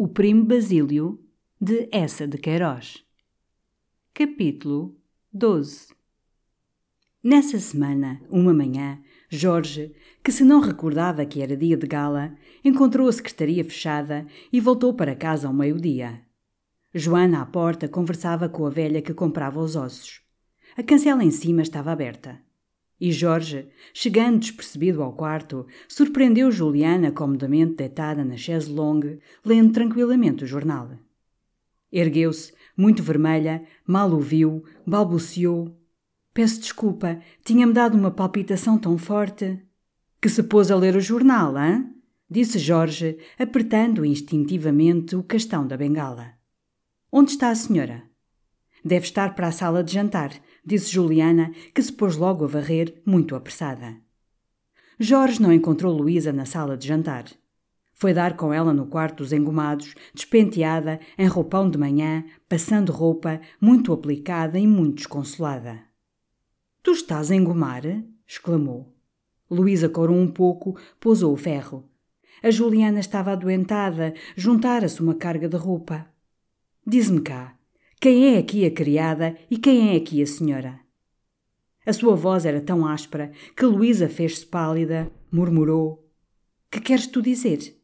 O Primo Basílio, de Essa de Queiroz. Capítulo 12 Nessa semana, uma manhã, Jorge, que se não recordava que era dia de gala, encontrou a secretaria fechada e voltou para casa ao meio-dia. Joana, à porta, conversava com a velha que comprava os ossos. A cancela em cima estava aberta. E Jorge, chegando despercebido ao quarto, surpreendeu Juliana comodamente deitada na chaise longue, lendo tranquilamente o jornal. Ergueu-se, muito vermelha, mal o viu, balbuciou. Peço desculpa, tinha-me dado uma palpitação tão forte. Que se pôs a ler o jornal, hã? Disse Jorge, apertando instintivamente o castão da bengala. Onde está a senhora? Deve estar para a sala de jantar, disse Juliana, que se pôs logo a varrer, muito apressada. Jorge não encontrou Luísa na sala de jantar. Foi dar com ela no quarto dos engomados, despenteada, em roupão de manhã, passando roupa, muito aplicada e muito desconsolada. Tu estás a engomar? exclamou. Luísa corou um pouco, pousou o ferro. A Juliana estava adoentada, juntara-se uma carga de roupa. Diz-me cá, quem é aqui a criada e quem é aqui a senhora? A sua voz era tão áspera que Luísa fez-se pálida, murmurou: Que queres tu dizer?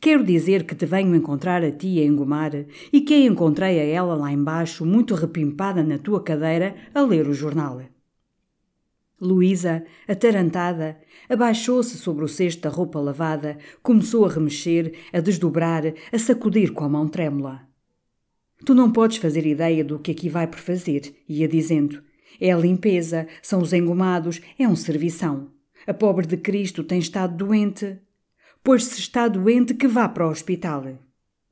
Quero dizer que te venho encontrar a ti a engomar e que a encontrei a ela lá embaixo, muito repimpada na tua cadeira, a ler o jornal. Luísa, atarantada, abaixou-se sobre o cesto da roupa lavada, começou a remexer, a desdobrar, a sacudir com a mão trêmula. Tu não podes fazer ideia do que aqui vai por fazer, ia dizendo. É a limpeza, são os engomados, é um servição. A pobre de Cristo tem estado doente. Pois se está doente, que vá para o hospital.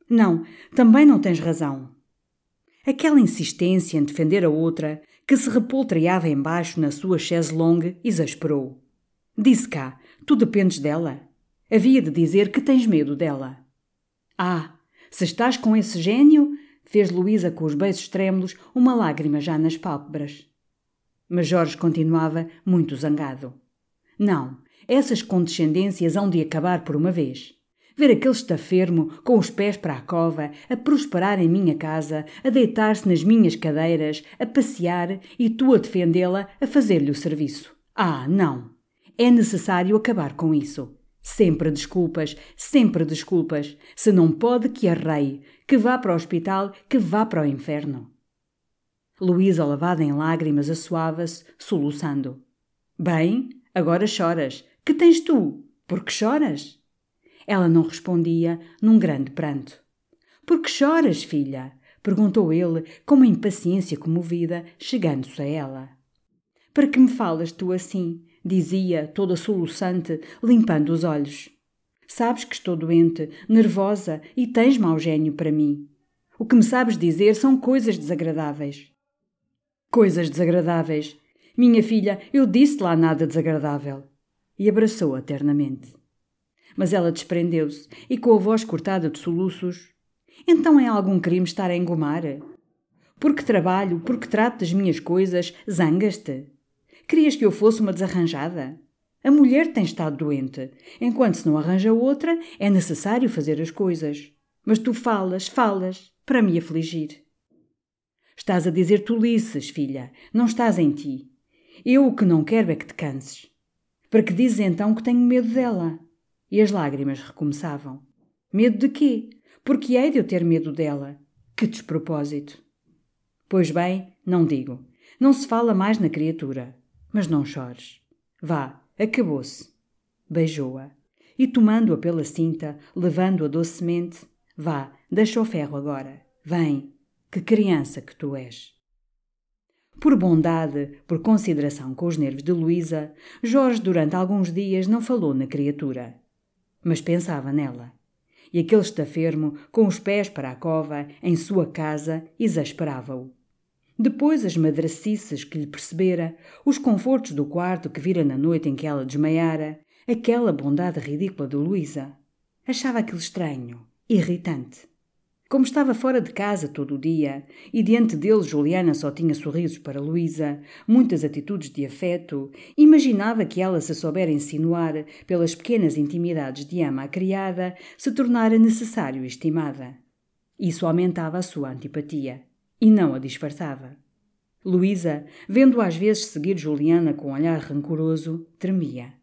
Não, também não tens razão. Aquela insistência em defender a outra, que se repoltreava embaixo na sua chaise longue, exasperou. Disse cá, tu dependes dela. Havia de dizer que tens medo dela. Ah, se estás com esse gênio, fez Luísa com os beiços trêmulos uma lágrima já nas pálpebras. Mas Jorge continuava muito zangado. Não, essas condescendências hão de acabar por uma vez. Ver aquele estafermo, com os pés para a cova, a prosperar em minha casa, a deitar-se nas minhas cadeiras, a passear e tu a defendê-la, a fazer-lhe o serviço. Ah, não! É necessário acabar com isso. Sempre desculpas, sempre desculpas. Se não pode, que arreie, que vá para o hospital, que vá para o inferno. Luísa, lavada em lágrimas, assoava-se, soluçando. Bem, agora choras. Que tens tu? Por que choras? Ela não respondia, num grande pranto. Por que choras, filha? perguntou ele, com uma impaciência comovida, chegando-se a ela. Para que me falas tu assim? Dizia, toda soluçante, limpando os olhos. Sabes que estou doente, nervosa e tens mau gênio para mim. O que me sabes dizer são coisas desagradáveis. Coisas desagradáveis. Minha filha, eu disse lá nada desagradável. E abraçou-a ternamente. Mas ela desprendeu-se e, com a voz cortada de soluços, Então é algum crime estar a engomar? Porque trabalho, porque trato das minhas coisas, zangas-te? Querias que eu fosse uma desarranjada? A mulher tem estado doente. Enquanto se não arranja outra, é necessário fazer as coisas. Mas tu falas, falas, para me afligir. Estás a dizer tolices, filha. Não estás em ti. Eu o que não quero é que te canses. Para que dizes então que tenho medo dela? E as lágrimas recomeçavam. Medo de quê? Porque hei de eu ter medo dela. Que despropósito! Pois bem, não digo. Não se fala mais na criatura. Mas não chores. Vá, acabou-se. Beijou-a. E tomando-a pela cinta, levando-a docemente, vá, deixa o ferro agora. Vem, que criança que tu és. Por bondade, por consideração com os nervos de Luísa, Jorge durante alguns dias não falou na criatura. Mas pensava nela. E aquele estafermo, com os pés para a cova, em sua casa, exasperava-o. Depois as madracices que lhe percebera, os confortos do quarto que vira na noite em que ela desmaiara, aquela bondade ridícula de Luísa. Achava aquilo estranho, irritante. Como estava fora de casa todo o dia, e diante dele Juliana só tinha sorrisos para Luísa, muitas atitudes de afeto, imaginava que ela se soubera insinuar pelas pequenas intimidades de ama a criada, se tornara necessário estimada. Isso aumentava a sua antipatia, e não a disfarçava. Luísa, vendo às vezes seguir Juliana com um olhar rancoroso, tremia.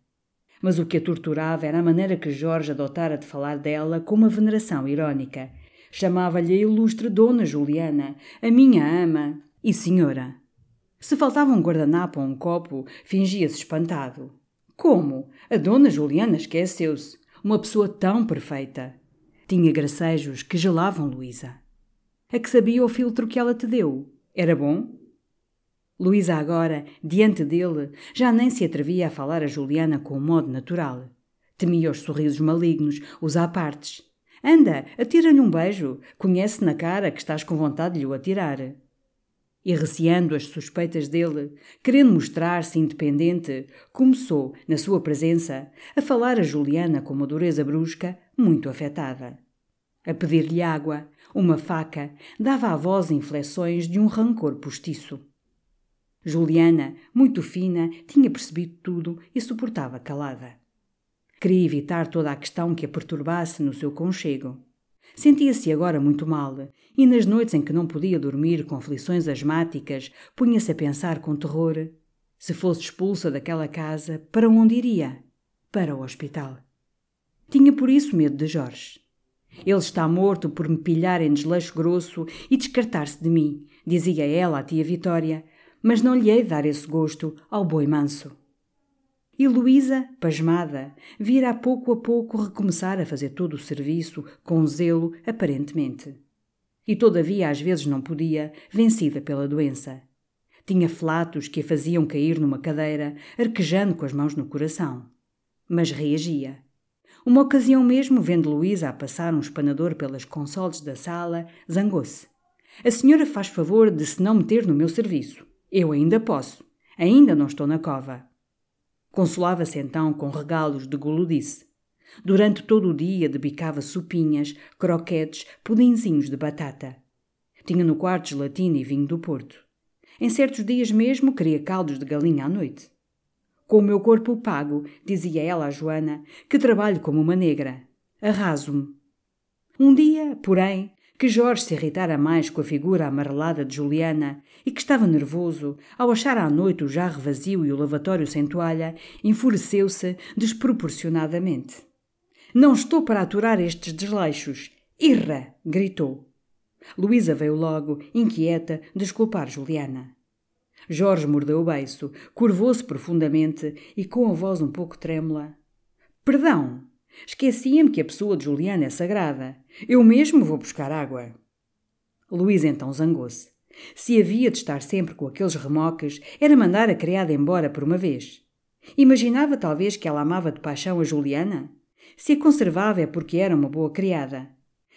Mas o que a torturava era a maneira que Jorge adotara de falar dela com uma veneração irónica – Chamava-lhe a ilustre Dona Juliana, a minha ama e senhora. Se faltava um guardanapo ou um copo, fingia-se espantado. Como? A Dona Juliana esqueceu-se. Uma pessoa tão perfeita. Tinha gracejos que gelavam Luísa. A que sabia o filtro que ela te deu? Era bom? Luísa agora, diante dele, já nem se atrevia a falar a Juliana com um modo natural. Temia os sorrisos malignos, os apartes. Anda, atira-lhe um beijo. Conhece na cara que estás com vontade de lhe o atirar. E receando as suspeitas dele, querendo mostrar-se independente, começou, na sua presença, a falar a Juliana com uma dureza brusca, muito afetada. A pedir-lhe água, uma faca, dava à voz inflexões de um rancor postiço. Juliana, muito fina, tinha percebido tudo e suportava calada. Queria evitar toda a questão que a perturbasse no seu conchego. Sentia-se agora muito mal, e nas noites em que não podia dormir com aflições asmáticas, punha-se a pensar com terror: se fosse expulsa daquela casa, para onde iria? Para o hospital. Tinha por isso medo de Jorge. Ele está morto por me pilhar em desleixo grosso e descartar-se de mim, dizia ela à tia Vitória, mas não lhe hei dar esse gosto ao boi manso. E Luísa, pasmada, vira a pouco a pouco recomeçar a fazer todo o serviço, com zelo, aparentemente. E todavia às vezes não podia, vencida pela doença. Tinha flatos que a faziam cair numa cadeira, arquejando com as mãos no coração. Mas reagia. Uma ocasião mesmo, vendo Luísa a passar um espanador pelas consoles da sala, zangou-se. A senhora faz favor de se não meter no meu serviço. Eu ainda posso. Ainda não estou na cova. Consolava-se então com regalos de guludice. Durante todo o dia debicava sopinhas, croquetes, pudinzinhos de batata. Tinha no quarto gelatina e vinho do Porto. Em certos dias mesmo queria caldos de galinha à noite. Com o meu corpo pago, dizia ela a Joana, que trabalho como uma negra. Arraso-me. Um dia, porém, que Jorge se irritara mais com a figura amarelada de Juliana e que estava nervoso ao achar à noite o jarro vazio e o lavatório sem toalha, enfureceu-se desproporcionadamente. Não estou para aturar estes desleixos. Irra! gritou. Luísa veio logo, inquieta, desculpar Juliana. Jorge mordeu o beiço, curvou-se profundamente e, com a voz um pouco trêmula: Perdão! Esquecia-me que a pessoa de Juliana é sagrada. Eu mesmo vou buscar água. Luís então zangou-se. Se havia de estar sempre com aqueles remoques, era mandar a criada embora por uma vez. Imaginava talvez que ela amava de paixão a Juliana? Se a conservava é porque era uma boa criada.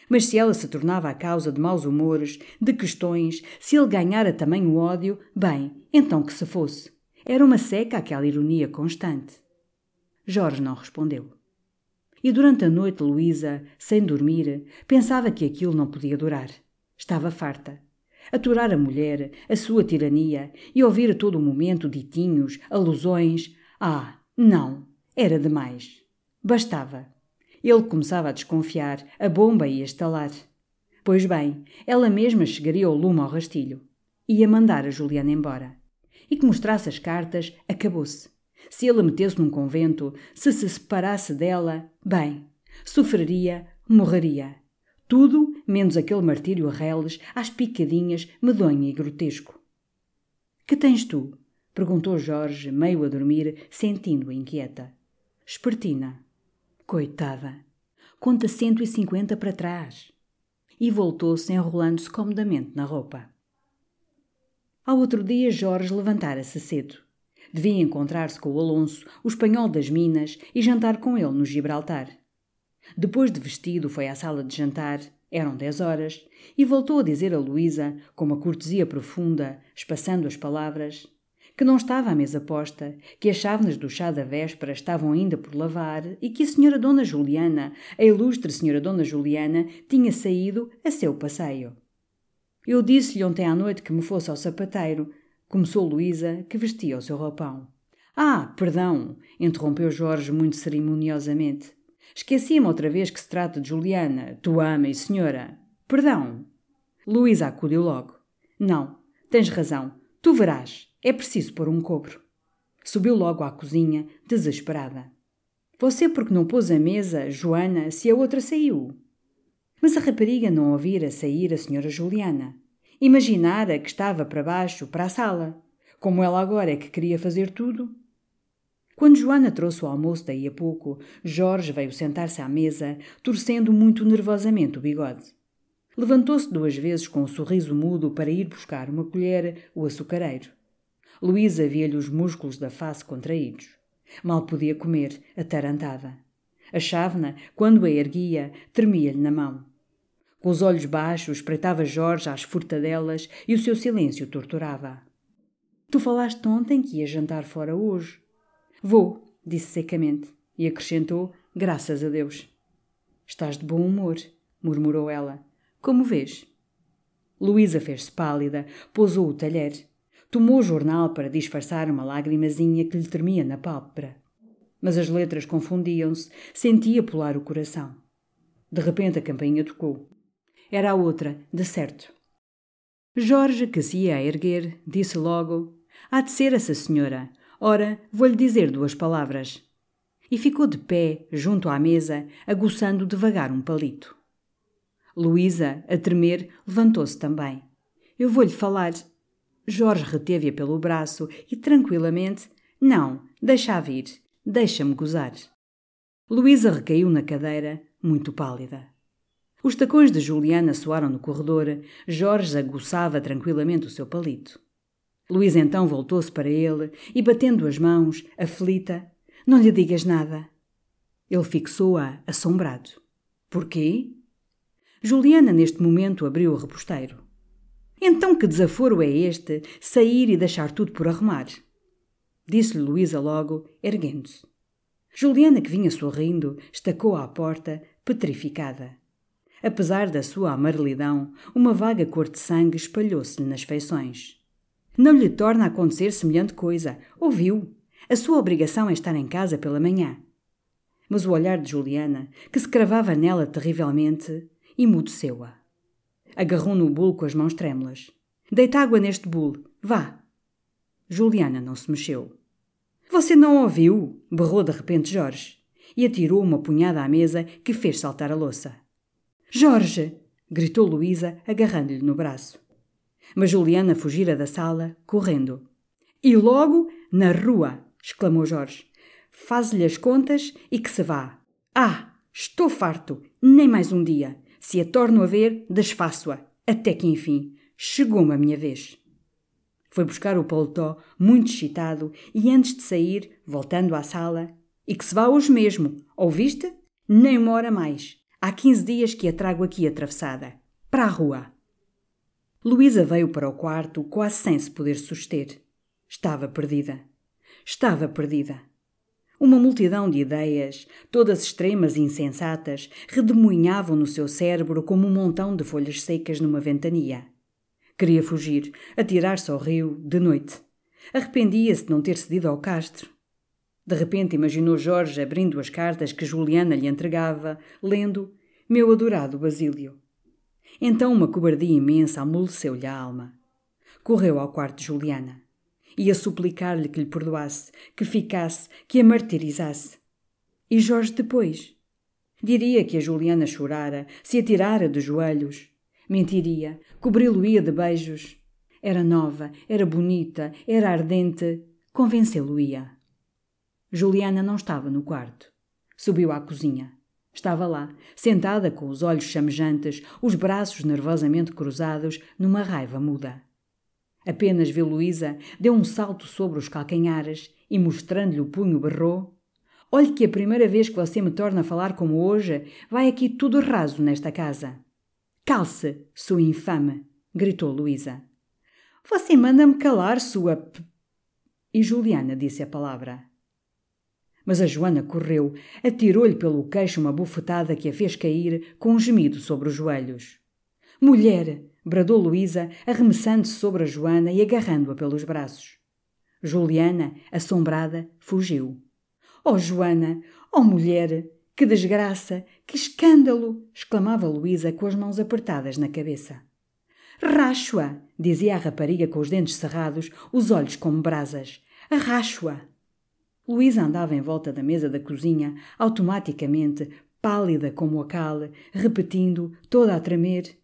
Mas se ela se tornava a causa de maus humores, de questões, se ele ganhara também o ódio, bem, então que se fosse. Era uma seca aquela ironia constante. Jorge não respondeu. E durante a noite, Luísa, sem dormir, pensava que aquilo não podia durar. Estava farta. Aturar a mulher, a sua tirania e ouvir a todo o momento ditinhos, alusões. Ah, não! Era demais. Bastava. Ele começava a desconfiar, a bomba ia estalar. Pois bem, ela mesma chegaria ao lume ao rastilho. Ia mandar a Juliana embora. E que mostrasse as cartas, acabou-se. Se ele a metesse num convento, se se separasse dela, bem, sofreria, morreria. Tudo menos aquele martírio a reles, às picadinhas, medonho e grotesco. Que tens tu? perguntou Jorge, meio a dormir, sentindo-a inquieta. Espertina. Coitada. Conta cento e cinquenta para trás. E voltou-se enrolando-se comodamente na roupa. Ao outro dia, Jorge levantara-se cedo. Devia encontrar-se com o Alonso, o espanhol das Minas, e jantar com ele no Gibraltar. Depois de vestido, foi à sala de jantar, eram dez horas, e voltou a dizer a Luísa, com uma cortesia profunda, espaçando as palavras, que não estava à mesa posta, que as chávenas do chá da véspera estavam ainda por lavar e que a senhora Dona Juliana, a ilustre senhora Dona Juliana, tinha saído a seu passeio. Eu disse-lhe ontem à noite que me fosse ao sapateiro, começou Luísa, que vestia o seu roupão. Ah, perdão, interrompeu Jorge muito cerimoniosamente. Esqueci-me outra vez que se trata de Juliana, tua ama e senhora. Perdão. Luísa acudiu logo. Não, tens razão. Tu verás. É preciso pôr um cobro. Subiu logo à cozinha, desesperada. Você porque não pôs a mesa, Joana, se a outra saiu? Mas a rapariga não ouvira sair a senhora Juliana. Imaginara que estava para baixo, para a sala. Como ela agora é que queria fazer tudo. Quando Joana trouxe o almoço daí a pouco, Jorge veio sentar-se à mesa, torcendo muito nervosamente o bigode. Levantou-se duas vezes com um sorriso mudo para ir buscar uma colher o açucareiro. Luísa via-lhe os músculos da face contraídos. Mal podia comer, atarantada. A chávena, quando a erguia, tremia-lhe na mão. Com os olhos baixos, espreitava Jorge às furtadelas e o seu silêncio torturava. Tu falaste ontem que ia jantar fora hoje. Vou, disse secamente, e acrescentou, graças a Deus. Estás de bom humor, murmurou ela. Como vês? Luísa fez-se pálida, pousou o talher. Tomou o jornal para disfarçar uma lágrimazinha que lhe tremia na pálpebra. Mas as letras confundiam-se, sentia pular o coração. De repente a campainha tocou. Era a outra, de certo. Jorge, que se ia a erguer, disse logo: Há de ser essa senhora. Ora, vou-lhe dizer duas palavras. E ficou de pé, junto à mesa, aguçando devagar um palito. Luísa, a tremer, levantou-se também. Eu vou-lhe falar. Jorge reteve-a pelo braço e, tranquilamente, não, deixa vir, deixa-me gozar. Luísa recaiu na cadeira, muito pálida. Os tacões de Juliana soaram no corredor. Jorge aguçava tranquilamente o seu palito. Luísa então voltou-se para ele e, batendo as mãos, aflita, não lhe digas nada. Ele fixou-a, assombrado. Porquê? Juliana, neste momento, abriu o reposteiro. Então que desaforo é este, sair e deixar tudo por arrumar? Disse-lhe Luísa logo, erguendo-se. Juliana, que vinha sorrindo, estacou à porta, petrificada. Apesar da sua amarelidão, uma vaga cor de sangue espalhou-se-lhe nas feições. Não lhe torna a acontecer semelhante coisa. Ouviu? A sua obrigação é estar em casa pela manhã. Mas o olhar de Juliana, que se cravava nela terrivelmente, emudeceu-a. Agarrou no bulo com as mãos trêmulas. Deita água neste bulo. Vá. Juliana não se mexeu. Você não ouviu? berrou de repente Jorge e atirou uma punhada à mesa que fez saltar a louça. Jorge! gritou Luísa, agarrando-lhe no braço. Mas Juliana fugira da sala, correndo. E logo na rua! exclamou Jorge. Faz-lhe as contas e que se vá. Ah! Estou farto! Nem mais um dia! Se a torno a ver, desfaço-a. Até que, enfim, chegou-me a minha vez. Foi buscar o paletó, muito excitado, e antes de sair, voltando à sala, e que se vá hoje mesmo, ouviste? Nem uma hora mais. Há quinze dias que a trago aqui atravessada. Para a rua. Luísa veio para o quarto quase sem se poder suster. Estava perdida. Estava perdida. Uma multidão de ideias, todas extremas e insensatas, redemoinhavam no seu cérebro como um montão de folhas secas numa ventania. Queria fugir, atirar-se ao rio, de noite. Arrependia-se de não ter cedido ao Castro. De repente imaginou Jorge abrindo as cartas que Juliana lhe entregava, lendo Meu adorado Basílio. Então uma cobardia imensa amoleceu-lhe a alma. Correu ao quarto de Juliana. Ia suplicar-lhe que lhe perdoasse, que ficasse, que a martirizasse. E Jorge depois? Diria que a Juliana chorara, se atirara de joelhos. Mentiria, cobri-lo-ia de beijos. Era nova, era bonita, era ardente. Convencê-lo-ia. Juliana não estava no quarto. Subiu à cozinha. Estava lá, sentada com os olhos chamejantes, os braços nervosamente cruzados, numa raiva muda. Apenas viu Luísa, deu um salto sobre os calcanhares e, mostrando-lhe o punho, berrou: Olhe que a primeira vez que você me torna a falar como hoje, vai aqui tudo raso nesta casa. Calce, sua infame! gritou Luísa. Você manda-me calar, sua. P... E Juliana disse a palavra. Mas a Joana correu, atirou-lhe pelo queixo uma bufetada que a fez cair com um gemido sobre os joelhos. Mulher! Bradou Luísa, arremessando-se sobre a Joana e agarrando-a pelos braços. Juliana, assombrada, fugiu. Oh, Joana! Oh, mulher! Que desgraça! Que escândalo! exclamava Luísa com as mãos apertadas na cabeça. Racho-a! dizia a rapariga com os dentes cerrados, os olhos como brasas. Arracho-a! Luísa andava em volta da mesa da cozinha, automaticamente, pálida como a cal, repetindo, toda a tremer: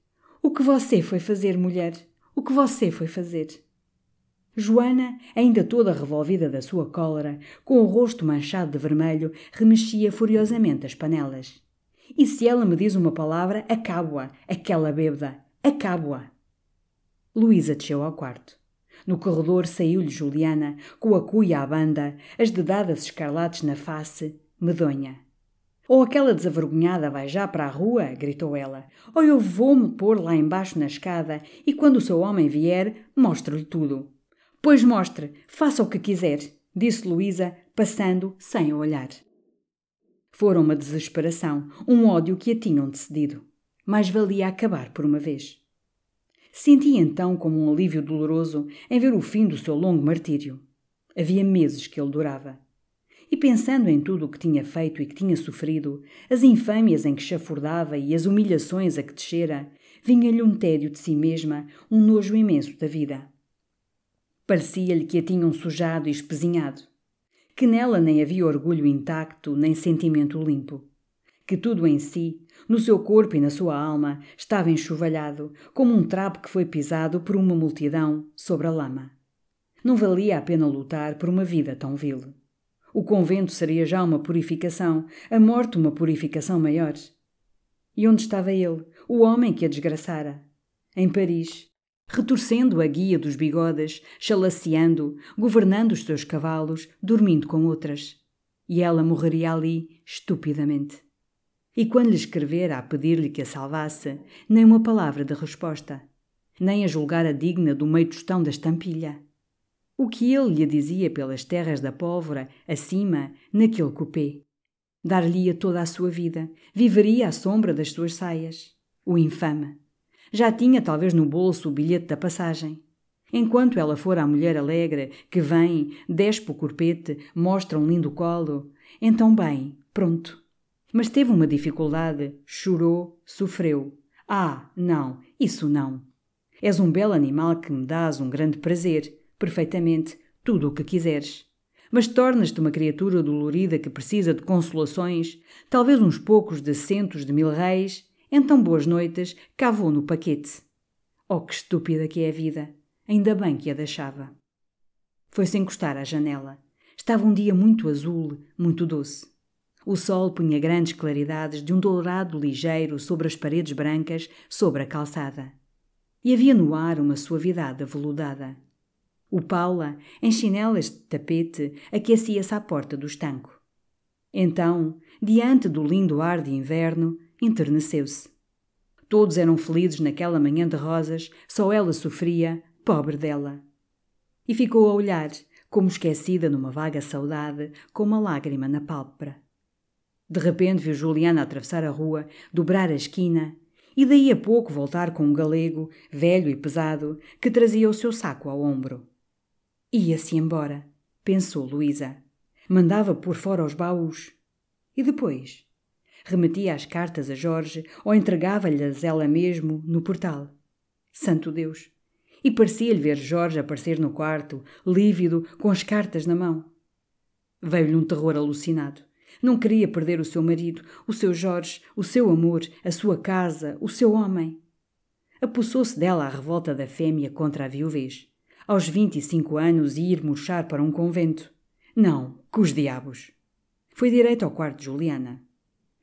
o que você foi fazer, mulher? O que você foi fazer? Joana, ainda toda revolvida da sua cólera, com o rosto manchado de vermelho, remexia furiosamente as panelas. E se ela me diz uma palavra, acabo-a, aquela bêbada, acabo-a. Luísa desceu ao quarto. No corredor saiu-lhe Juliana, com a cuia à banda, as dedadas escarlates na face, medonha. Ou aquela desavergonhada vai já para a rua, gritou ela, ou eu vou-me pôr lá embaixo na escada e quando o seu homem vier, mostro-lhe tudo. Pois mostre, faça o que quiser, disse Luísa, passando sem olhar. Fora uma desesperação, um ódio que a tinham decidido. Mais valia acabar por uma vez. Sentia então como um alívio doloroso em ver o fim do seu longo martírio. Havia meses que ele durava. E pensando em tudo o que tinha feito e que tinha sofrido, as infâmias em que chafurdava e as humilhações a que descera, vinha-lhe um tédio de si mesma, um nojo imenso da vida. Parecia-lhe que a tinham sujado e espezinhado, que nela nem havia orgulho intacto nem sentimento limpo, que tudo em si, no seu corpo e na sua alma, estava enxovalhado, como um trapo que foi pisado por uma multidão sobre a lama. Não valia a pena lutar por uma vida tão vil. O convento seria já uma purificação, a morte uma purificação maior. E onde estava ele, o homem que a desgraçara? Em Paris, retorcendo a guia dos bigodes, chalaceando, governando os seus cavalos, dormindo com outras. E ela morreria ali, estupidamente. E quando lhe escrevera a pedir-lhe que a salvasse, nem uma palavra de resposta, nem a julgara digna do meio tostão da estampilha. O que ele lhe dizia pelas terras da pólvora, acima, naquele cupê? Dar-lhe-ia toda a sua vida, viveria à sombra das suas saias. O infame. Já tinha talvez no bolso o bilhete da passagem. Enquanto ela fora a mulher alegre, que vem, despe o corpete, mostra um lindo colo, então bem, pronto. Mas teve uma dificuldade, chorou, sofreu. Ah, não, isso não. És um belo animal que me dás um grande prazer, perfeitamente tudo o que quiseres. Mas tornas-te uma criatura dolorida que precisa de consolações, talvez uns poucos de centos de mil reis, então boas noites, cá vou no paquete. Oh, que estúpida que é a vida! Ainda bem que a deixava. Foi-se encostar à janela. Estava um dia muito azul, muito doce. O sol punha grandes claridades de um dourado ligeiro sobre as paredes brancas, sobre a calçada. E havia no ar uma suavidade aveludada. O Paula, em chinelas de tapete, aquecia-se à porta do estanco. Então, diante do lindo ar de inverno, enterneceu-se. Todos eram felizes naquela manhã de rosas, só ela sofria, pobre dela. E ficou a olhar, como esquecida numa vaga saudade, com uma lágrima na pálpebra. De repente viu Juliana atravessar a rua, dobrar a esquina e daí a pouco voltar com um galego, velho e pesado, que trazia o seu saco ao ombro. Ia-se embora, pensou Luísa. Mandava por fora os baús. E depois? Remetia as cartas a Jorge ou entregava-lhes ela mesmo no portal. Santo Deus! E parecia-lhe ver Jorge aparecer no quarto, lívido, com as cartas na mão. Veio-lhe um terror alucinado. Não queria perder o seu marido, o seu Jorge, o seu amor, a sua casa, o seu homem. Apossou-se dela a revolta da fêmea contra a viuvez. Aos vinte e cinco anos ir murchar para um convento. Não, os diabos. Foi direito ao quarto de Juliana.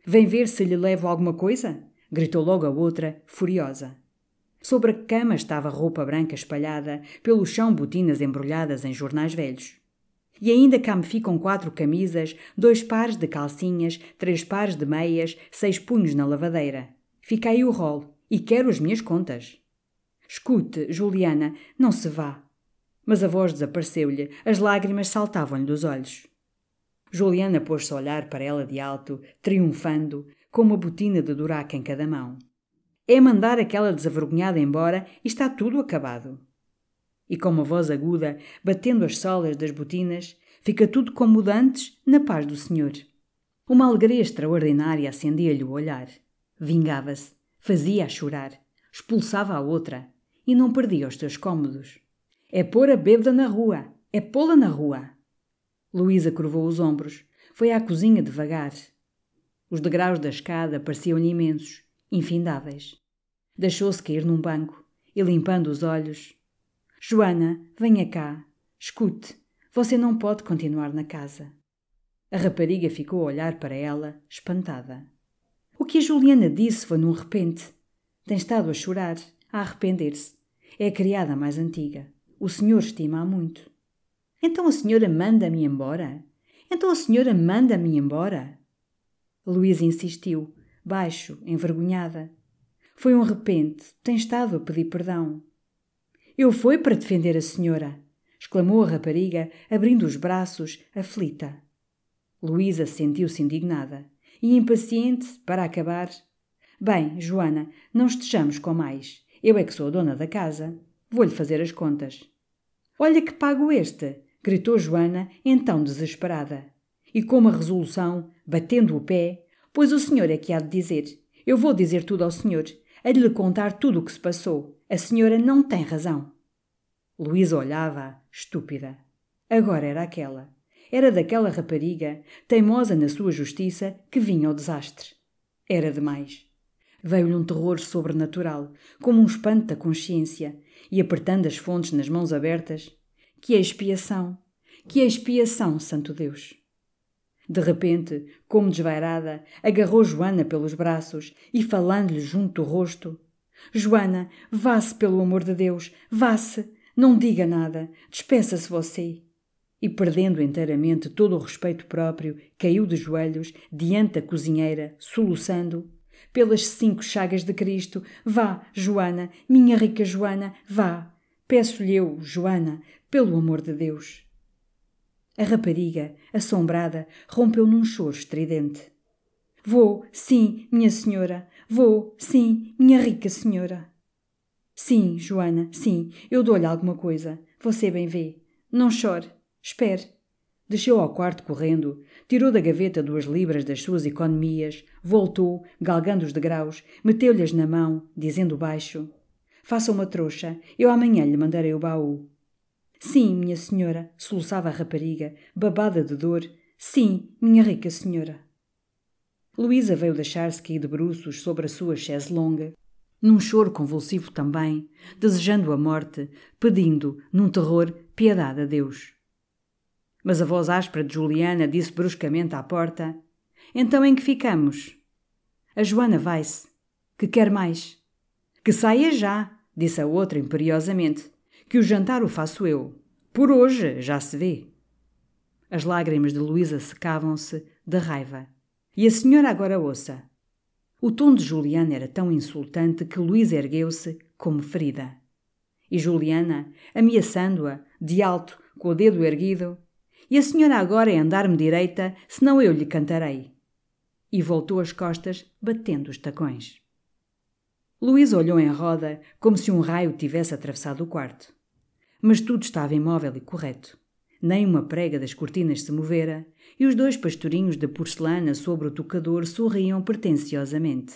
Vem ver se lhe levo alguma coisa? gritou logo a outra, furiosa. Sobre a cama estava roupa branca espalhada, pelo chão botinas embrulhadas em jornais velhos. E ainda cá me ficam quatro camisas, dois pares de calcinhas, três pares de meias, seis punhos na lavadeira. Fica aí o rolo e quero as minhas contas. Escute, Juliana, não se vá. Mas a voz desapareceu-lhe, as lágrimas saltavam-lhe dos olhos. Juliana pôs-se a olhar para ela de alto, triunfando, com uma botina de duraca em cada mão. É mandar aquela desavergonhada embora e está tudo acabado e com uma voz aguda, batendo as solas das botinas, fica tudo como antes, na paz do Senhor. Uma alegria extraordinária acendia-lhe o olhar. Vingava-se, fazia-a chorar, expulsava a outra e não perdia os seus cômodos. É pôr a bêbada na rua, é pô-la na rua. Luísa curvou os ombros, foi à cozinha devagar. Os degraus da escada pareciam-lhe imensos, infindáveis. Deixou-se cair num banco e, limpando os olhos, Joana, venha cá. Escute, você não pode continuar na casa. A rapariga ficou a olhar para ela, espantada. O que a Juliana disse foi num repente. Tem estado a chorar, a arrepender-se. É a criada mais antiga. O senhor estima-a muito. Então a senhora manda-me embora? Então a senhora manda-me embora? Luísa insistiu, baixo, envergonhada. Foi um repente, tem estado a pedir perdão. Eu fui para defender a senhora, exclamou a rapariga, abrindo os braços, aflita. Luísa sentiu-se indignada e impaciente para acabar. Bem, Joana, não estejamos com mais. Eu é que sou a dona da casa. Vou-lhe fazer as contas. Olha que pago este! gritou Joana, então desesperada. E com uma resolução, batendo o pé, pois o senhor é que há de dizer. Eu vou dizer tudo ao senhor. A lhe contar tudo o que se passou. A senhora não tem razão. Luísa olhava, estúpida. Agora era aquela. Era daquela rapariga, teimosa na sua justiça, que vinha ao desastre. Era demais. Veio-lhe um terror sobrenatural, como um espanto da consciência, e apertando as fontes nas mãos abertas. Que expiação! Que expiação, Santo Deus! De repente, como desvairada, agarrou Joana pelos braços e, falando-lhe junto do rosto, Joana, vá-se pelo amor de Deus, vá-se, não diga nada, despeça-se você. E perdendo inteiramente todo o respeito próprio, caiu de joelhos diante da cozinheira, soluçando: Pelas cinco chagas de Cristo, vá, Joana, minha rica Joana, vá. Peço-lhe eu, Joana, pelo amor de Deus. A rapariga, assombrada, rompeu num choro estridente. Vou, sim, minha senhora, vou, sim, minha rica senhora. Sim, Joana, sim, eu dou-lhe alguma coisa. Você bem vê. Não chore. Espere. Desceu ao quarto correndo, tirou da gaveta duas libras das suas economias, voltou, galgando os degraus, meteu-lhes na mão, dizendo baixo: Faça uma trouxa, eu amanhã lhe mandarei o baú. Sim, minha senhora, soluçava a rapariga, babada de dor. Sim, minha rica senhora. Luísa veio deixar-se cair de bruços sobre a sua chaise longa, num choro convulsivo também, desejando a morte, pedindo, num terror, piedade a Deus. Mas a voz áspera de Juliana disse bruscamente à porta: Então em que ficamos? A Joana vai-se. Que quer mais? Que saia já, disse a outra imperiosamente. Que o jantar o faço eu. Por hoje já se vê. As lágrimas de Luísa secavam-se de raiva. E a senhora agora ouça. O tom de Juliana era tão insultante que Luísa ergueu-se como ferida. E Juliana, ameaçando-a, de alto, com o dedo erguido, e a senhora agora é andar-me direita, senão eu lhe cantarei. E voltou as costas, batendo os tacões. Luís olhou em roda, como se um raio tivesse atravessado o quarto. Mas tudo estava imóvel e correto. Nem uma prega das cortinas se movera, e os dois pastorinhos de porcelana sobre o tocador sorriam pretenciosamente.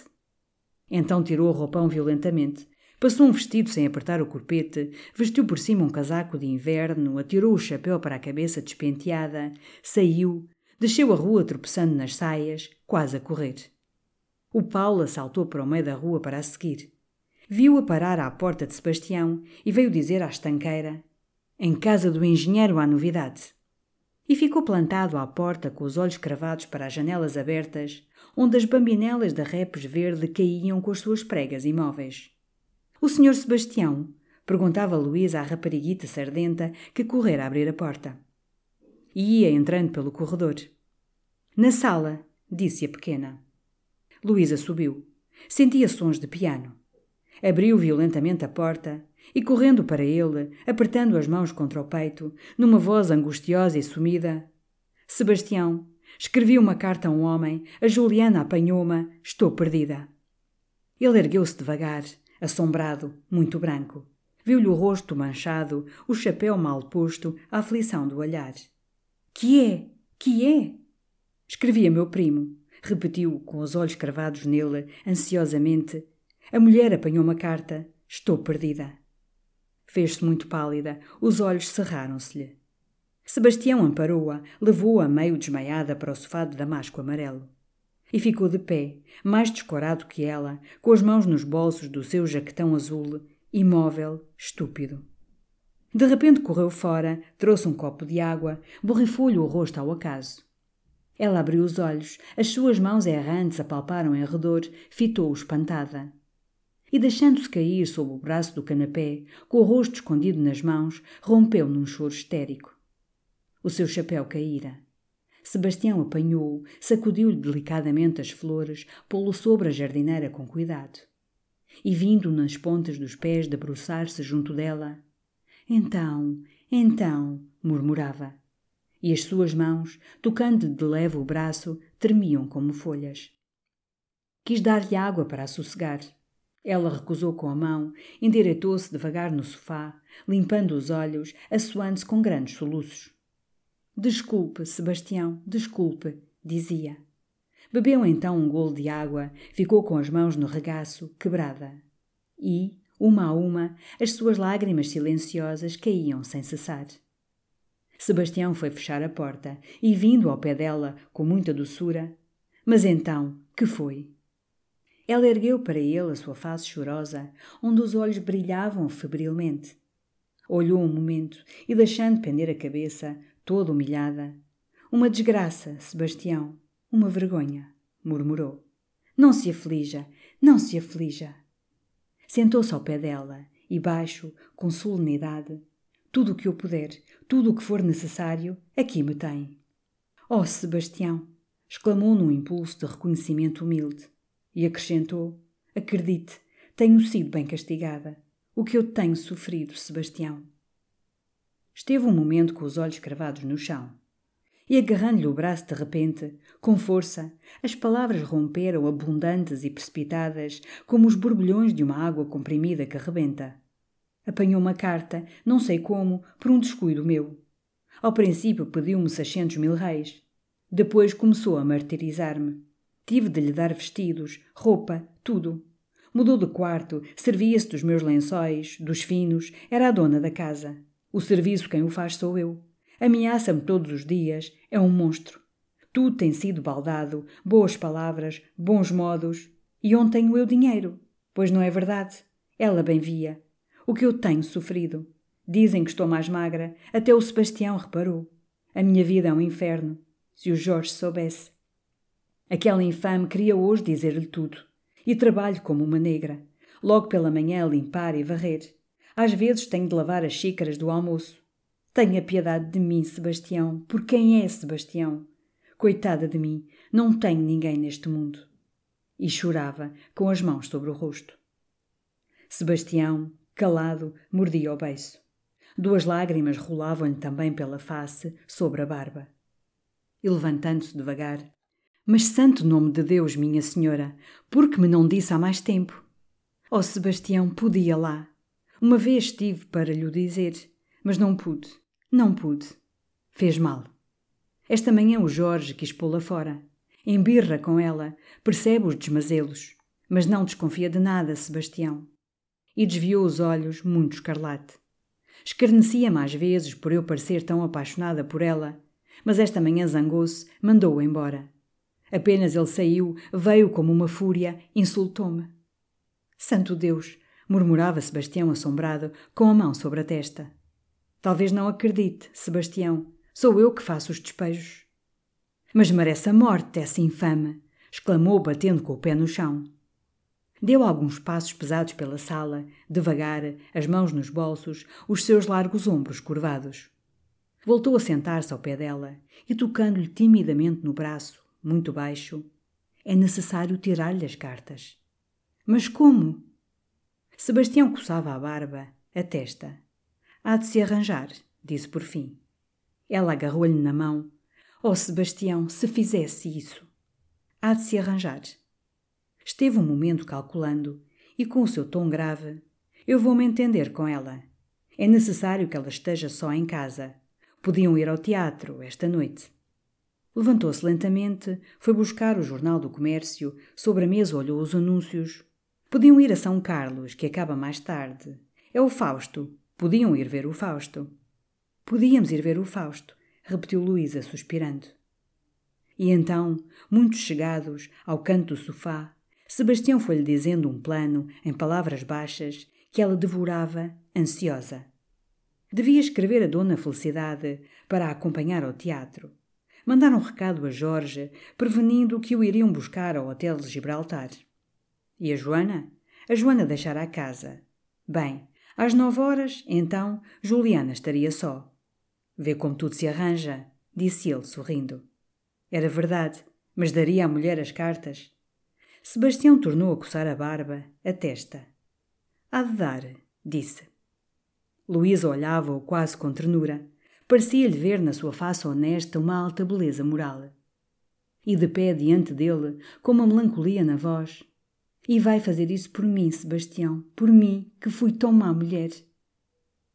Então tirou o roupão violentamente, Passou um vestido sem apertar o corpete, vestiu por cima um casaco de inverno, atirou o chapéu para a cabeça despenteada, saiu, desceu a rua tropeçando nas saias, quase a correr. O Paula saltou para o meio da rua para a seguir. Viu-a parar à porta de Sebastião e veio dizer à estanqueira: Em casa do engenheiro há novidade. E ficou plantado à porta com os olhos cravados para as janelas abertas, onde as bambinelas da repes verde caíam com as suas pregas imóveis. O senhor Sebastião? Perguntava Luísa à rapariguita sardenta que correra abrir a porta. E ia entrando pelo corredor. Na sala, disse a pequena. Luísa subiu. Sentia sons de piano. Abriu violentamente a porta e, correndo para ele, apertando as mãos contra o peito, numa voz angustiosa e sumida: Sebastião, escrevi uma carta a um homem, a Juliana apanhou-me, estou perdida. Ele ergueu-se devagar, assombrado, muito branco. Viu-lhe o rosto manchado, o chapéu mal posto, a aflição do olhar. Que é? Que é? Escrevia meu primo, repetiu com os olhos cravados nele, ansiosamente. A mulher apanhou uma carta. Estou perdida. Fez-se muito pálida, os olhos cerraram-se-lhe. Sebastião amparou-a, levou-a meio desmaiada para o sofá de damasco amarelo e ficou de pé, mais descorado que ela, com as mãos nos bolsos do seu jaquetão azul, imóvel, estúpido. De repente correu fora, trouxe um copo de água, borrifou-lhe o rosto ao acaso. Ela abriu os olhos, as suas mãos errantes apalparam em redor, fitou-o espantada. E deixando-se cair sob o braço do canapé, com o rosto escondido nas mãos, rompeu num choro histérico. O seu chapéu caíra. Sebastião apanhou-o, sacudiu-lhe delicadamente as flores, pô-lo sobre a jardineira com cuidado. E vindo nas pontas dos pés debruçar-se junto dela. Então, então, murmurava. E as suas mãos, tocando de leve o braço, tremiam como folhas. Quis dar-lhe água para a sossegar. Ela recusou com a mão, endireitou-se devagar no sofá, limpando os olhos, assoando-se com grandes soluços. Desculpe, Sebastião, desculpe, dizia. Bebeu então um golo de água, ficou com as mãos no regaço, quebrada. E, uma a uma, as suas lágrimas silenciosas caíam sem cessar. Sebastião foi fechar a porta e, vindo ao pé dela com muita doçura, mas então, que foi? Ela ergueu para ele a sua face chorosa, onde os olhos brilhavam febrilmente. Olhou um momento e, deixando pender a cabeça, toda humilhada. Uma desgraça, Sebastião, uma vergonha, murmurou. Não se aflija, não se aflija. Sentou-se ao pé dela e, baixo, com solenidade, tudo o que eu puder, tudo o que for necessário, aqui me tem. Oh, Sebastião! exclamou num impulso de reconhecimento humilde e acrescentou: Acredite, tenho sido bem castigada. O que eu tenho sofrido, Sebastião. Esteve um momento com os olhos cravados no chão. E agarrando-lhe o braço de repente, com força, as palavras romperam abundantes e precipitadas, como os borbulhões de uma água comprimida que rebenta. Apanhou uma carta, não sei como, por um descuido meu. Ao princípio pediu-me seiscentos mil reis. Depois começou a martirizar-me. Tive de lhe dar vestidos, roupa, tudo. Mudou de quarto, servia-se dos meus lençóis, dos finos, era a dona da casa. O serviço quem o faz sou eu. Ameaça-me todos os dias, é um monstro. Tudo tem sido baldado, boas palavras, bons modos. E onde tenho eu dinheiro? Pois não é verdade. Ela bem via. O que eu tenho sofrido. Dizem que estou mais magra, até o Sebastião reparou. A minha vida é um inferno. Se o Jorge soubesse. Aquela infame queria hoje dizer-lhe tudo. E trabalho como uma negra. Logo pela manhã limpar e varrer. Às vezes tenho de lavar as xícaras do almoço. Tenha piedade de mim, Sebastião, por quem é Sebastião? Coitada de mim, não tenho ninguém neste mundo. E chorava, com as mãos sobre o rosto. Sebastião, calado, mordia o beiço. Duas lágrimas rolavam-lhe também pela face, sobre a barba. E levantando-se devagar, Mas santo nome de Deus, minha senhora, por que me não disse há mais tempo? Oh, Sebastião, podia lá. Uma vez estive para lhe dizer, mas não pude, não pude. Fez mal. Esta manhã o Jorge quis pô-la fora. Embirra com ela, percebe os desmazelos, mas não desconfia de nada, Sebastião. E desviou os olhos, muito escarlate. Escarnecia-me às vezes por eu parecer tão apaixonada por ela, mas esta manhã zangou-se, mandou-o embora. Apenas ele saiu, veio como uma fúria, insultou-me. Santo Deus! Murmurava Sebastião assombrado, com a mão sobre a testa. Talvez não acredite, Sebastião. Sou eu que faço os despejos. Mas merece a morte, essa infame! exclamou, batendo com o pé no chão. Deu alguns passos pesados pela sala, devagar, as mãos nos bolsos, os seus largos ombros curvados. Voltou a sentar-se ao pé dela e, tocando-lhe timidamente no braço, muito baixo, é necessário tirar-lhe as cartas. Mas como? Sebastião coçava a barba, a testa. Há de se arranjar, disse por fim. Ela agarrou-lhe na mão. Oh, Sebastião, se fizesse isso! Há de se arranjar. Esteve um momento calculando e, com o seu tom grave, eu vou-me entender com ela. É necessário que ela esteja só em casa. Podiam ir ao teatro esta noite. Levantou-se lentamente, foi buscar o Jornal do Comércio, sobre a mesa olhou os anúncios. Podiam ir a São Carlos, que acaba mais tarde. É o Fausto. Podiam ir ver o Fausto. Podíamos ir ver o Fausto, repetiu Luísa, suspirando. E então, muito chegados ao canto do sofá, Sebastião foi-lhe dizendo um plano, em palavras baixas, que ela devorava, ansiosa. Devia escrever a Dona Felicidade para a acompanhar ao teatro. Mandar um recado a Jorge, prevenindo que o iriam buscar ao Hotel de Gibraltar. E a Joana? A Joana deixara a casa. Bem, às nove horas, então, Juliana estaria só. Vê como tudo se arranja, disse ele, sorrindo. Era verdade, mas daria à mulher as cartas. Sebastião tornou a coçar a barba, a testa. Há de dar, disse. Luísa olhava-o quase com ternura. Parecia-lhe ver na sua face honesta uma alta beleza moral. E de pé diante dele, com uma melancolia na voz. E vai fazer isso por mim, Sebastião, por mim, que fui tão má mulher.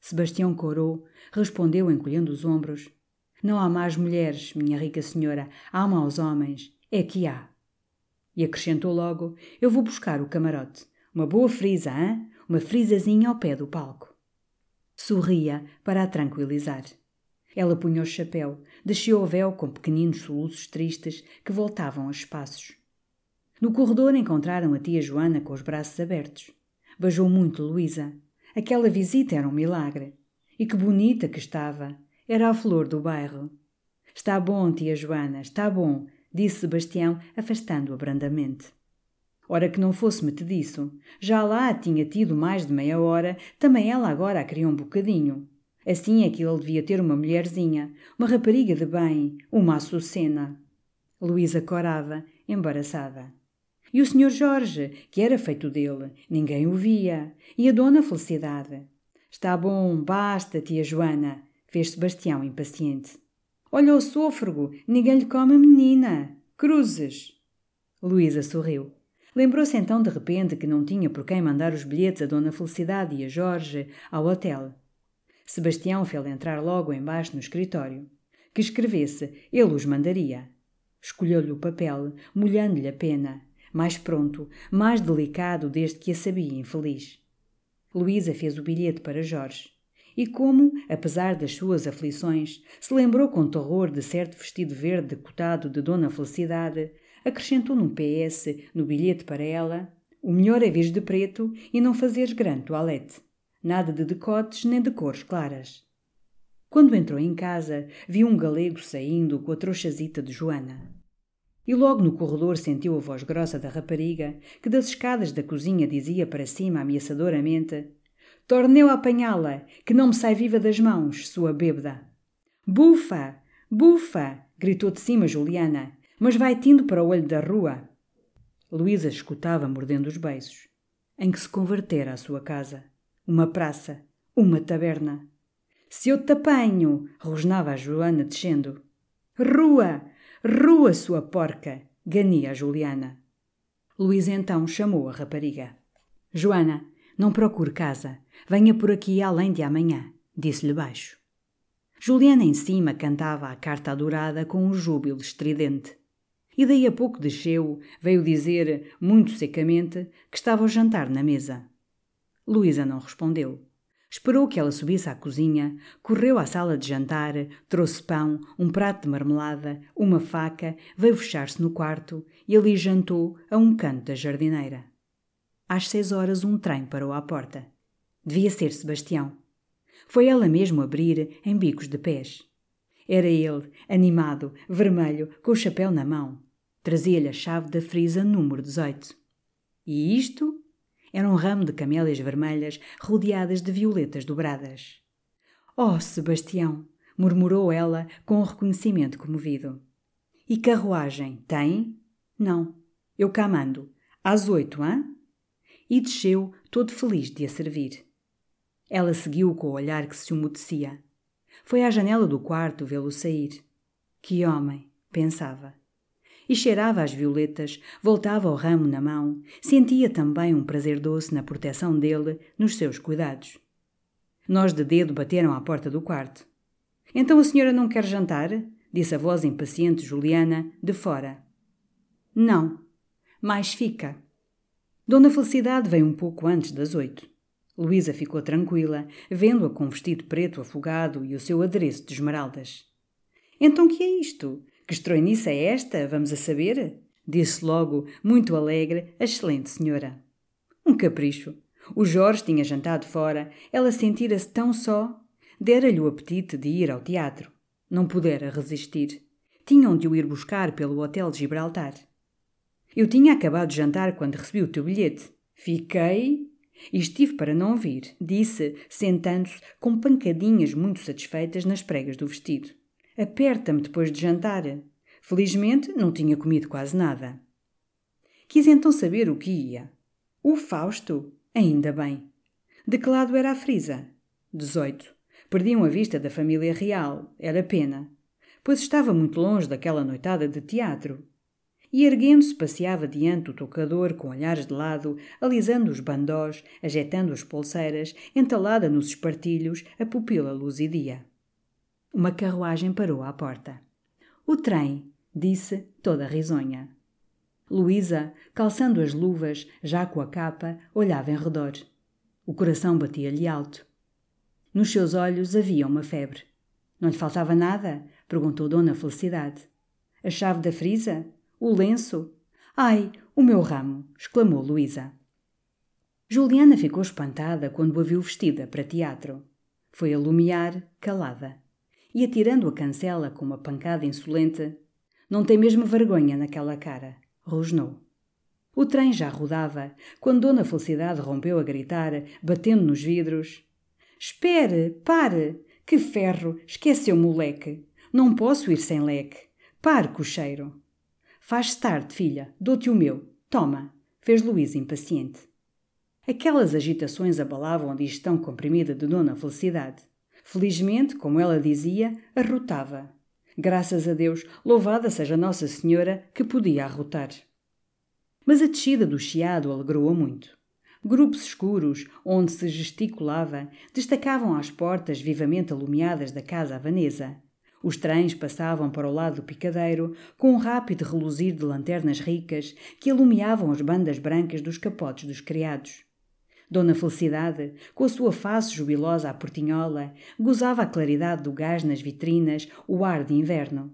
Sebastião corou, respondeu encolhendo os ombros. Não há más mulheres, minha rica senhora, há maus homens. É que há. E acrescentou logo: Eu vou buscar o camarote. Uma boa frisa, hã? Uma frisazinha ao pé do palco. Sorria para a tranquilizar. Ela punha o chapéu, desceu o véu com pequeninos soluços tristes que voltavam aos espaços. No corredor encontraram a tia Joana com os braços abertos. Beijou muito Luísa. Aquela visita era um milagre. E que bonita que estava! Era a flor do bairro. Está bom, tia Joana, está bom, disse Sebastião, afastando-a brandamente. Ora que não fosse metediço. Já lá tinha tido mais de meia hora, também ela agora a queria um bocadinho. Assim é que ele devia ter uma mulherzinha, uma rapariga de bem, uma açucena. Luísa corava, embaraçada. E o senhor Jorge, que era feito dele, ninguém o via. E a dona Felicidade. Está bom, basta, tia Joana, fez Sebastião impaciente. Olha o sôfrego, ninguém lhe come a menina. Cruzes. Luísa sorriu. Lembrou-se então de repente que não tinha por quem mandar os bilhetes a Dona Felicidade e a Jorge ao hotel. Sebastião fez-lhe entrar logo embaixo no escritório. Que escrevesse, ele os mandaria. Escolheu-lhe o papel, molhando-lhe a pena. Mais pronto, mais delicado desde que a sabia infeliz. Luísa fez o bilhete para Jorge e como, apesar das suas aflições, se lembrou com terror de certo vestido verde decotado de Dona Felicidade, acrescentou num PS, no bilhete para ela, o melhor é vir de preto e não fazeres grande toalete. Nada de decotes nem de cores claras. Quando entrou em casa, viu um galego saindo com a trouxazita de Joana. E logo no corredor sentiu a voz grossa da rapariga, que das escadas da cozinha dizia para cima ameaçadoramente Torneu a apanhá-la, que não me sai viva das mãos, sua bêbada. Bufa! Bufa! gritou de cima Juliana, mas vai tindo para o olho da rua. Luísa escutava mordendo os beiços, em que se convertera a sua casa. Uma praça, uma taberna. Se eu te apanho! rosnava a Joana descendo. Rua! Rua, sua porca! gania a Juliana. Luísa então chamou a rapariga. Joana, não procure casa. Venha por aqui além de amanhã, disse-lhe baixo. Juliana em cima cantava a carta adorada com um júbilo estridente. E daí a pouco desceu, veio dizer, muito secamente, que estava o jantar na mesa. Luísa não respondeu. Esperou que ela subisse à cozinha, correu à sala de jantar, trouxe pão, um prato de marmelada, uma faca, veio fechar-se no quarto e ali jantou a um canto da jardineira. Às seis horas um trem parou à porta. Devia ser Sebastião. Foi ela mesmo abrir em bicos de pés. Era ele, animado, vermelho, com o chapéu na mão. Trazia-lhe a chave da frisa número 18. E isto era um ramo de camélias vermelhas rodeadas de violetas dobradas. Oh, Sebastião! murmurou ela com um reconhecimento comovido. E carruagem tem? Não. Eu cá mando. Às oito, hã? E desceu, todo feliz de a servir. Ela seguiu com o olhar que se umedecia. Foi à janela do quarto vê-lo sair. Que homem! pensava e cheirava as violetas, voltava ao ramo na mão, sentia também um prazer doce na proteção dele, nos seus cuidados. Nós de dedo bateram à porta do quarto. Então a senhora não quer jantar? disse a voz impaciente Juliana, de fora. Não, mais fica. Dona Felicidade veio um pouco antes das oito. Luísa ficou tranquila, vendo-a com o vestido preto afogado e o seu adereço de esmeraldas. Então que é isto? Que estronhice é esta, vamos a saber? Disse logo, muito alegre, a excelente senhora. Um capricho. O Jorge tinha jantado fora, ela sentira-se tão só. Dera-lhe o apetite de ir ao teatro. Não pudera resistir. Tinham de o ir buscar pelo Hotel de Gibraltar. Eu tinha acabado de jantar quando recebi o teu bilhete. Fiquei. E estive para não vir, disse, sentando-se com pancadinhas muito satisfeitas nas pregas do vestido. Aperta-me depois de jantar. Felizmente não tinha comido quase nada. Quis então saber o que ia. O Fausto? Ainda bem. De que lado era a frisa? Dezoito. Perdiam a vista da família real. Era pena. Pois estava muito longe daquela noitada de teatro. E erguendo-se passeava diante do tocador com olhares de lado, alisando os bandós, ajetando as pulseiras, entalada nos espartilhos, a pupila luzidia. Uma carruagem parou à porta. O trem, disse, toda risonha. Luísa, calçando as luvas, já com a capa, olhava em redor. O coração batia-lhe alto. Nos seus olhos havia uma febre. Não lhe faltava nada? perguntou Dona Felicidade. A chave da frisa? O lenço? Ai, o meu ramo! exclamou Luísa. Juliana ficou espantada quando a viu vestida para teatro. Foi a lumiar, calada e atirando a cancela com uma pancada insolente. Não tem mesmo vergonha naquela cara, rosnou. O trem já rodava, quando Dona Felicidade rompeu a gritar, batendo nos vidros. Espere, pare! Que ferro! Esqueceu moleque! Não posso ir sem leque! Pare, cocheiro! Faz-se tarde, filha, dou-te o meu. Toma! fez Luísa impaciente. Aquelas agitações abalavam a digestão comprimida de Dona Felicidade. Felizmente, como ela dizia, arrotava. Graças a Deus, louvada seja Nossa Senhora, que podia arrotar. Mas a descida do chiado alegrou-a muito. Grupos escuros, onde se gesticulava, destacavam às portas vivamente alumiadas da casa havanesa. Os trens passavam para o lado do picadeiro, com um rápido reluzir de lanternas ricas que alumiavam as bandas brancas dos capotes dos criados. Dona Felicidade, com a sua face jubilosa à portinhola, gozava a claridade do gás nas vitrinas, o ar de inverno.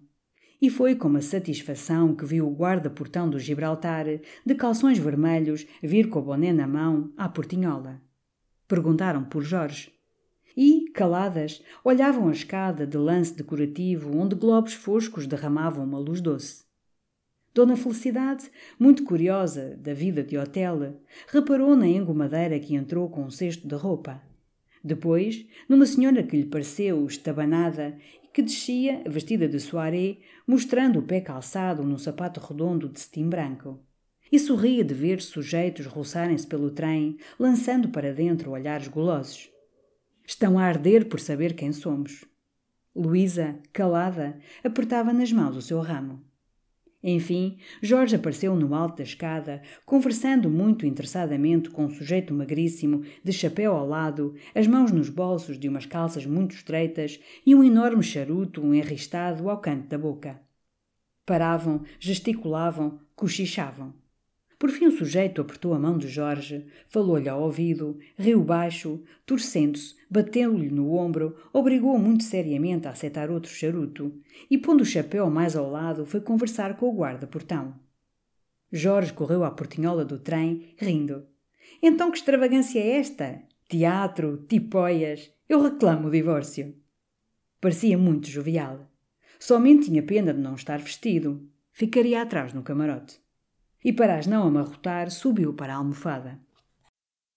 E foi com uma satisfação que viu o guarda-portão do Gibraltar, de calções vermelhos, vir com o boné na mão, à portinhola. Perguntaram por Jorge. E, caladas, olhavam a escada de lance decorativo onde globos foscos derramavam uma luz doce. Dona Felicidade, muito curiosa da vida de hotel, reparou na engomadeira que entrou com um cesto de roupa. Depois, numa senhora que lhe pareceu estabanada e que descia, vestida de soirée, mostrando o pé calçado num sapato redondo de cetim branco. E sorria de ver sujeitos roçarem-se pelo trem, lançando para dentro olhares golosos. Estão a arder por saber quem somos. Luísa, calada, apertava nas mãos o seu ramo. Enfim, Jorge apareceu no alto da escada, conversando muito interessadamente com um sujeito magríssimo, de chapéu ao lado, as mãos nos bolsos de umas calças muito estreitas e um enorme charuto enristado ao canto da boca. Paravam, gesticulavam, cochichavam. Por fim o sujeito apertou a mão de Jorge, falou-lhe ao ouvido, riu baixo, torcendo-se, bateu-lhe no ombro, obrigou-o muito seriamente a aceitar outro charuto e, pondo o chapéu mais ao lado, foi conversar com o guarda-portão. Jorge correu à portinhola do trem, rindo. Então que extravagância é esta? Teatro, tipóias. Eu reclamo o divórcio. Parecia muito jovial. Somente tinha pena de não estar vestido. Ficaria atrás no camarote. E para as não amarrotar, subiu para a almofada.